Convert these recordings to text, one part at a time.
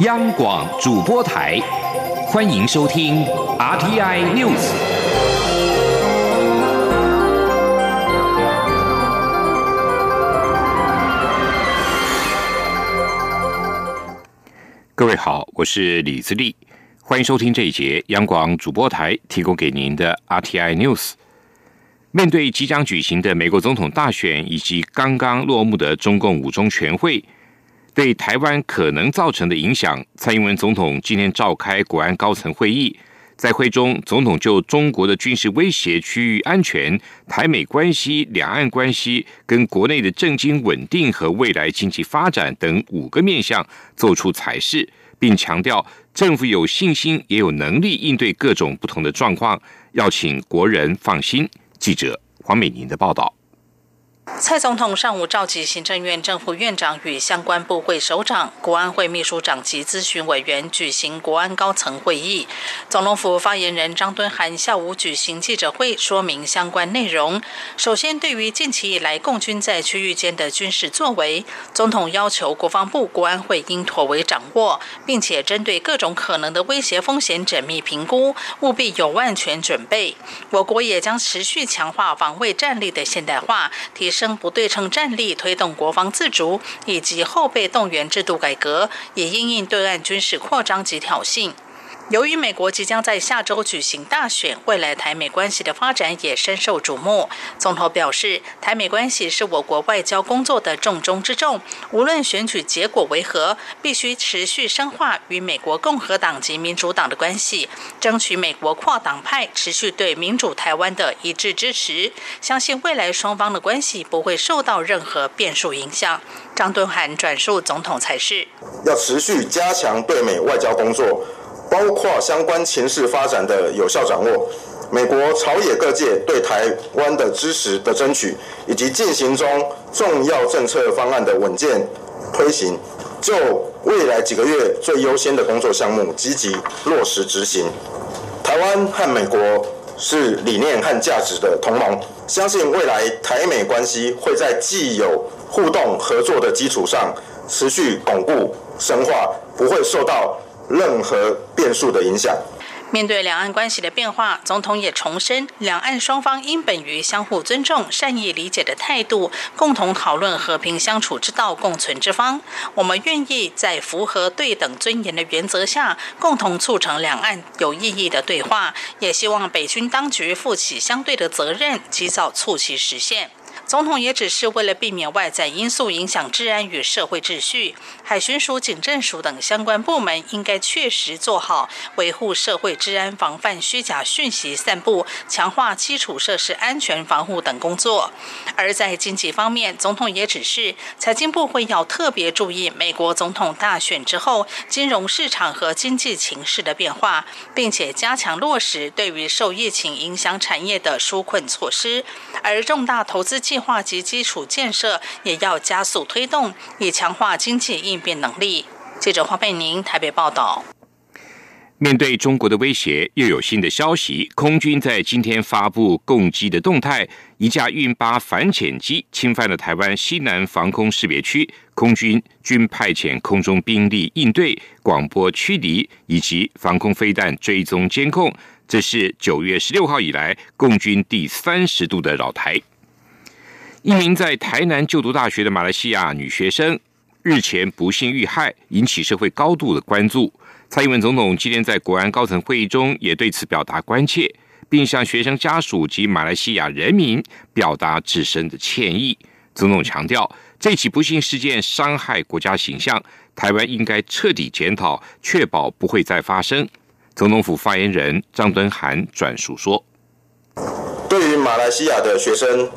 央广主播台，欢迎收听 RTI News。各位好，我是李自立，欢迎收听这一节央广主播台提供给您的 RTI News。面对即将举行的美国总统大选以及刚刚落幕的中共五中全会。对台湾可能造成的影响，蔡英文总统今天召开国安高层会议，在会中，总统就中国的军事威胁、区域安全、台美关系、两岸关系、跟国内的政经稳定和未来经济发展等五个面向做出阐释，并强调政府有信心也有能力应对各种不同的状况，要请国人放心。记者黄美宁的报道。蔡总统上午召集行政院政府院长与相关部会首长、国安会秘书长及咨询委员举行国安高层会议。总统府发言人张敦涵下午举行记者会，说明相关内容。首先，对于近期以来共军在区域间的军事作为，总统要求国防部国安会应妥为掌握，并且针对各种可能的威胁风险缜密评估，务必有万全准备。我国也将持续强化防卫战力的现代化，提。升不对称战力，推动国防自主，以及后备动员制度改革，也因应对岸军事扩张及挑衅。由于美国即将在下周举行大选，未来台美关系的发展也深受瞩目。总统表示，台美关系是我国外交工作的重中之重，无论选举结果为何，必须持续深化与美国共和党及民主党的关系，争取美国跨党派持续对民主台湾的一致支持。相信未来双方的关系不会受到任何变数影响。张敦涵转述总统才是要持续加强对美外交工作。包括相关情势发展的有效掌握，美国朝野各界对台湾的支持的争取，以及进行中重要政策方案的稳健推行，就未来几个月最优先的工作项目积极落实执行。台湾和美国是理念和价值的同盟，相信未来台美关系会在既有互动合作的基础上持续巩固深化，不会受到。任何变数的影响。面对两岸关系的变化，总统也重申，两岸双方应本于相互尊重、善意理解的态度，共同讨论和平相处之道、共存之方。我们愿意在符合对等尊严的原则下，共同促成两岸有意义的对话。也希望北军当局负起相对的责任，及早促其实现。总统也只是为了避免外在因素影响治安与社会秩序，海巡署、警政署等相关部门应该确实做好维护社会治安、防范虚假讯息散布、强化基础设施安全防护等工作。而在经济方面，总统也指示财经部会要特别注意美国总统大选之后金融市场和经济情势的变化，并且加强落实对于受疫情影响产业的纾困措施，而重大投资计。化及基础建设也要加速推动，以强化经济应变能力。记者黄佩宁台北报道。面对中国的威胁，又有新的消息，空军在今天发布攻击的动态，一架运八反潜机侵犯了台湾西南防空识别区，空军均派遣空中兵力应对，广播驱离以及防空飞弹追踪监控。这是九月十六号以来共军第三十度的扰台。一名在台南就读大学的马来西亚女学生日前不幸遇害，引起社会高度的关注。蔡英文总统今天在国安高层会议中也对此表达关切，并向学生家属及马来西亚人民表达自身的歉意。总统强调，这起不幸事件伤害国家形象，台湾应该彻底检讨，确保不会再发生。总统府发言人张敦涵转述说：“对于马来西亚的学生。”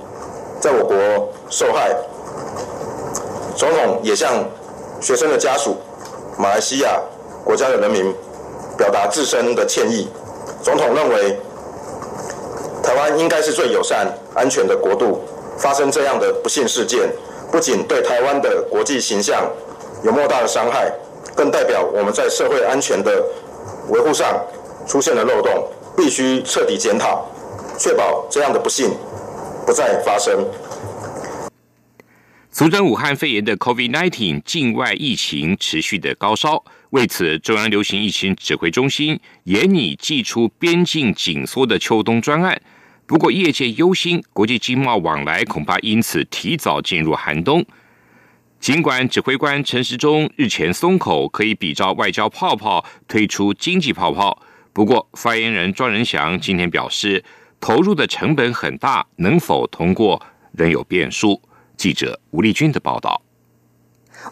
在我国受害，总统也向学生的家属、马来西亚国家的人民表达自身的歉意。总统认为，台湾应该是最友善、安全的国度，发生这样的不幸事件，不仅对台湾的国际形象有莫大的伤害，更代表我们在社会安全的维护上出现了漏洞，必须彻底检讨，确保这样的不幸。不再发生。俗称武汉肺炎的 COVID-19 境外疫情持续的高烧，为此，中央流行疫情指挥中心严拟寄出边境紧缩的秋冬专案。不过，业界忧心国际经贸往来恐怕因此提早进入寒冬。尽管指挥官陈时中日前松口，可以比照外交泡泡推出经济泡泡，不过发言人庄仁祥今天表示，投入的成本很大，能否通过仍有变数。记者吴立军的报道。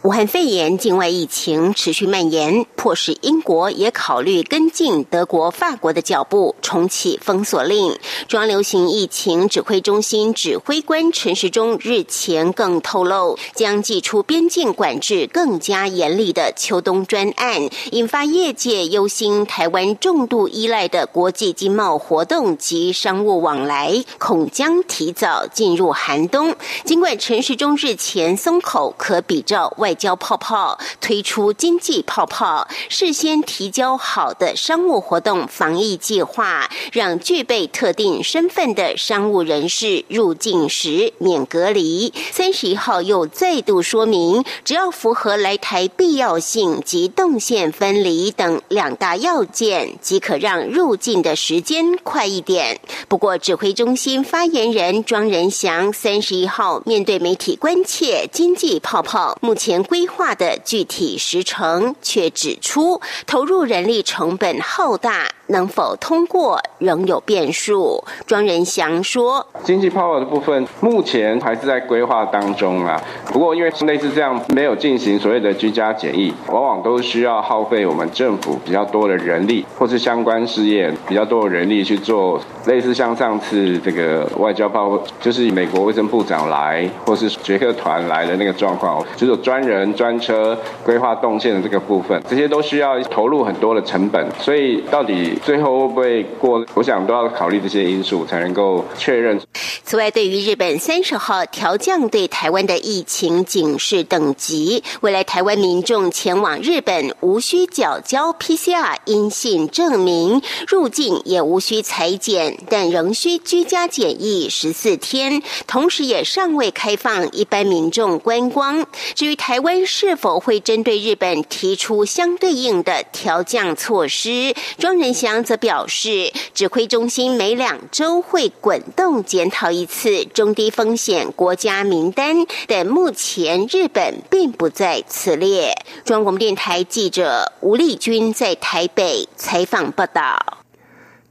武汉肺炎境外疫情持续蔓延，迫使英国也考虑跟进德国、法国的脚步，重启封锁令。中央流行疫情指挥中心指挥官陈时中日前更透露，将祭出边境管制更加严厉的秋冬专案，引发业界忧心，台湾重度依赖的国际经贸活动及商务往来，恐将提早进入寒冬。尽管陈时中日前松口，可比照。外交泡泡推出经济泡泡，事先提交好的商务活动防疫计划，让具备特定身份的商务人士入境时免隔离。三十一号又再度说明，只要符合来台必要性及动线分离等两大要件，即可让入境的时间快一点。不过，指挥中心发言人庄仁祥三十一号面对媒体关切经济泡泡，目前。前规划的具体时程，却指出投入人力成本浩大，能否通过仍有变数。庄仁祥说：“经济泡泡的部分，目前还是在规划当中啊。不过，因为类似这样没有进行所谓的居家检疫，往往都需要耗费我们政府比较多的人力，或是相关事业比较多的人力去做。类似像上次这个外交泡，就是美国卫生部长来，或是捷克团来的那个状况，就是专。”人专车规划动线的这个部分，这些都需要投入很多的成本，所以到底最后会不会过，我想都要考虑这些因素才能够确认。此外，对于日本三十号调降对台湾的疫情警示等级，未来台湾民众前往日本无需缴交 PCR 阴性证明，入境也无需裁剪，但仍需居家检疫十四天，同时也尚未开放一般民众观光。至于台。台湾是否会针对日本提出相对应的调降措施？庄仁祥则表示，指挥中心每两周会滚动检讨一次中低风险国家名单，但目前日本并不在此列。中广电台记者吴丽君在台北采访报道。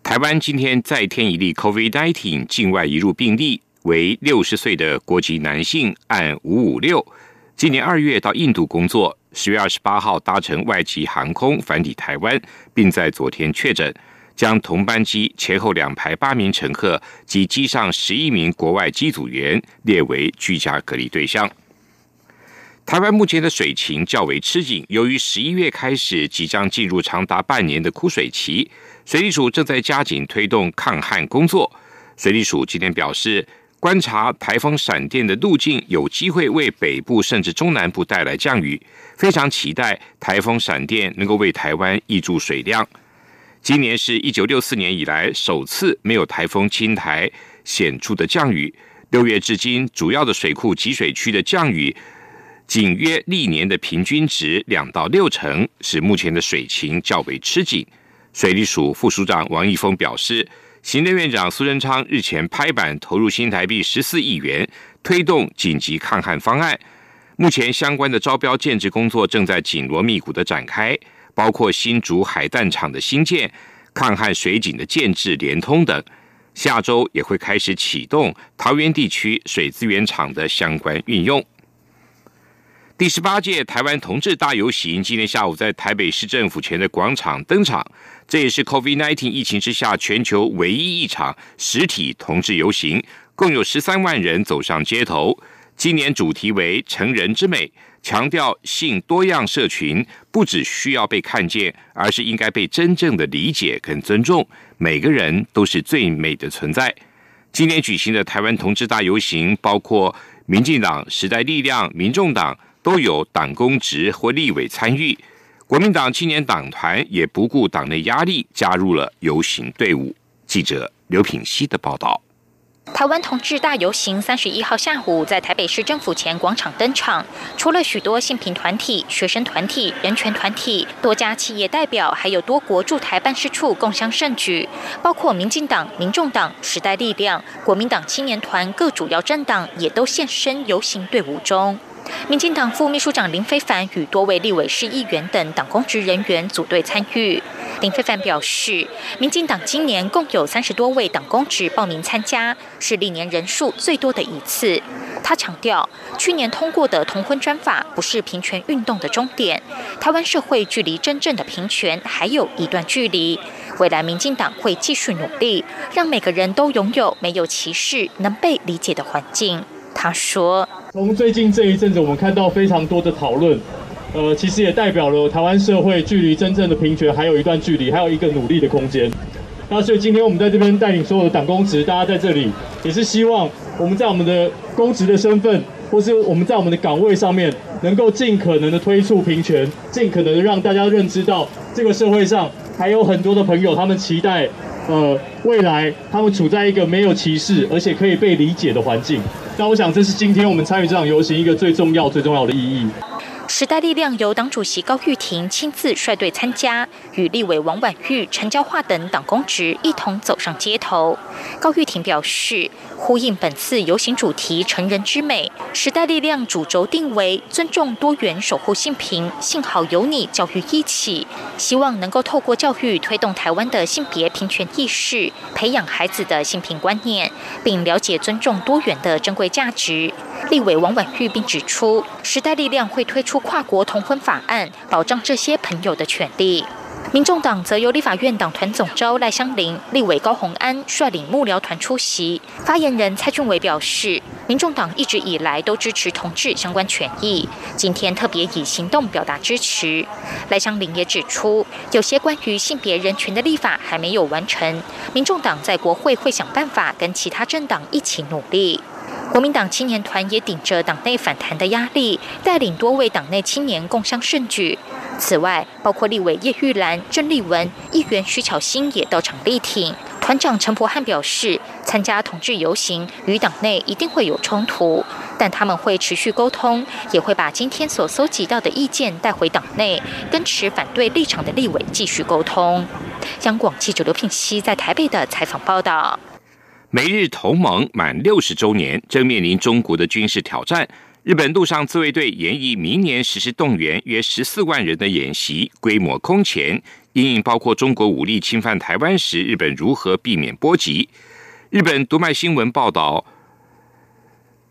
台湾今天再添一例 COVID-19 境外移入病例，为六十岁的国籍男性，按五五六。今年二月到印度工作，十月二十八号搭乘外籍航空返抵台湾，并在昨天确诊，将同班机前后两排八名乘客及机上十一名国外机组员列为居家隔离对象。台湾目前的水情较为吃紧，由于十一月开始即将进入长达半年的枯水期，水利署正在加紧推动抗旱工作。水利署今天表示。观察台风闪电的路径，有机会为北部甚至中南部带来降雨。非常期待台风闪电能够为台湾挹注水量。今年是一九六四年以来首次没有台风侵台显著的降雨。六月至今，主要的水库集水区的降雨仅约历年的平均值两到六成，使目前的水情较为吃紧。水利署副署长王义峰表示。行政院长苏贞昌日前拍板投入新台币十四亿元，推动紧急抗旱方案。目前相关的招标建制工作正在紧锣密鼓的展开，包括新竹海淡厂的新建、抗旱水井的建制、连通等。下周也会开始启动桃园地区水资源厂的相关运用。第十八届台湾同志大游行今天下午在台北市政府前的广场登场，这也是 COVID-19 疫情之下全球唯一一场实体同志游行，共有十三万人走上街头。今年主题为“成人之美”，强调性多样社群不只需要被看见，而是应该被真正的理解跟尊重。每个人都是最美的存在。今年举行的台湾同志大游行，包括民进党、时代力量、民众党。都有党公职或立委参与，国民党青年党团也不顾党内压力，加入了游行队伍。记者刘品希的报道。台湾同志大游行三十一号下午在台北市政府前广场登场，除了许多性平团体、学生团体、人权团体、多家企业代表，还有多国驻台办事处共襄盛举，包括民进党、民众党、时代力量、国民党青年团各主要政党也都现身游行队伍中。民进党副秘书长林非凡与多位立委市议员等党公职人员组队参与。林非凡表示，民进党今年共有三十多位党公职报名参加，是历年人数最多的一次。他强调，去年通过的同婚专法不是平权运动的终点，台湾社会距离真正的平权还有一段距离。未来民进党会继续努力，让每个人都拥有没有歧视、能被理解的环境。他说：“从最近这一阵子，我们看到非常多的讨论，呃，其实也代表了台湾社会距离真正的平权还有一段距离，还有一个努力的空间。那所以今天我们在这边带领所有的党公职，大家在这里也是希望我们在我们的公职的身份，或是我们在我们的岗位上面，能够尽可能的推出平权，尽可能的让大家认知到这个社会上还有很多的朋友，他们期待，呃，未来他们处在一个没有歧视而且可以被理解的环境。”那我想，这是今天我们参与这场游行一个最重要、最重要的意义。时代力量由党主席高玉婷亲自率队参加，与立委王婉玉、陈娇桦等党公职一同走上街头。高玉婷表示，呼应本次游行主题“成人之美”，时代力量主轴定为尊重多元、守护性平，幸好有你，教育一起，希望能够透过教育推动台湾的性别平权意识，培养孩子的性平观念，并了解尊重多元的珍贵价值。立委王婉玉并指出，时代力量会推出跨国同婚法案，保障这些朋友的权利。民众党则由立法院党团总召赖香林、立委高鸿安率领幕僚团出席。发言人蔡俊伟表示，民众党一直以来都支持同志相关权益，今天特别以行动表达支持。赖香林也指出，有些关于性别人权的立法还没有完成，民众党在国会会想办法跟其他政党一起努力。国民党青年团也顶着党内反弹的压力，带领多位党内青年共襄盛举。此外，包括立委叶玉兰、郑丽文、议员徐巧芯也到场力挺。团长陈柏汉表示，参加同志游行与党内一定会有冲突，但他们会持续沟通，也会把今天所搜集到的意见带回党内，跟持反对立场的立委继续沟通。央广记者刘聘熙在台北的采访报道。美日同盟满六十周年，正面临中国的军事挑战。日本陆上自卫队研议明年实施动员约十四万人的演习，规模空前。因应包括中国武力侵犯台湾时，日本如何避免波及？日本读卖新闻报道，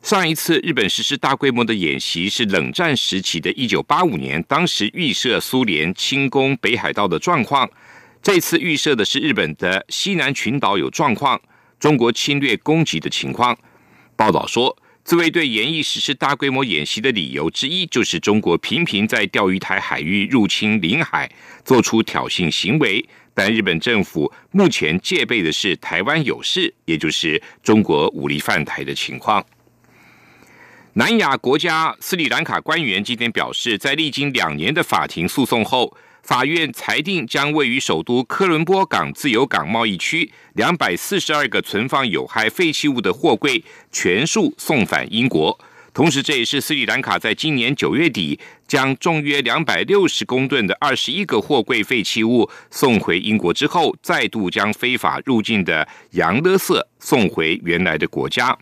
上一次日本实施大规模的演习是冷战时期的一九八五年，当时预设苏联侵攻北海道的状况。这次预设的是日本的西南群岛有状况。中国侵略攻击的情况，报道说，自卫队严议实施大规模演习的理由之一，就是中国频频在钓鱼台海域入侵领海，做出挑衅行为。但日本政府目前戒备的是台湾有事，也就是中国武力犯台的情况。南亚国家斯里兰卡官员今天表示，在历经两年的法庭诉讼后。法院裁定，将位于首都科伦坡港自由港贸易区两百四十二个存放有害废弃物的货柜全数送返英国。同时，这也是斯里兰卡在今年九月底将重约两百六十公吨的二十一个货柜废弃物送回英国之后，再度将非法入境的洋垃圾送回原来的国家。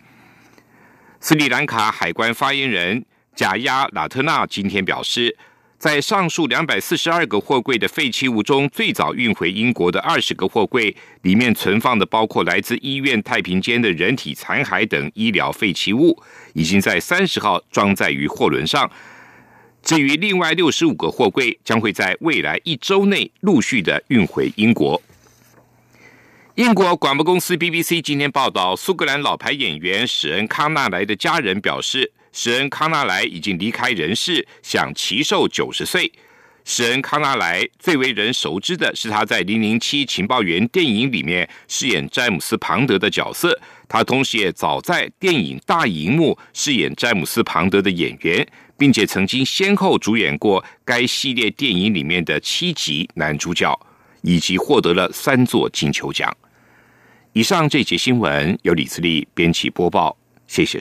斯里兰卡海关发言人贾亚拉特纳今天表示。在上述两百四十二个货柜的废弃物中，最早运回英国的二十个货柜里面存放的包括来自医院太平间的人体残骸等医疗废弃物，已经在三十号装载于货轮上。至于另外六十五个货柜，将会在未来一周内陆续的运回英国。英国广播公司 BBC 今天报道，苏格兰老牌演员史恩康纳莱的家人表示。史恩康纳莱已经离开人世，享其寿九十岁。史恩康纳莱最为人熟知的是他在《零零七情报员》电影里面饰演詹姆斯庞德的角色。他同时也早在电影大荧幕饰演詹姆斯庞德的演员，并且曾经先后主演过该系列电影里面的七集男主角，以及获得了三座金球奖。以上这节新闻由李自力编辑播报，谢谢。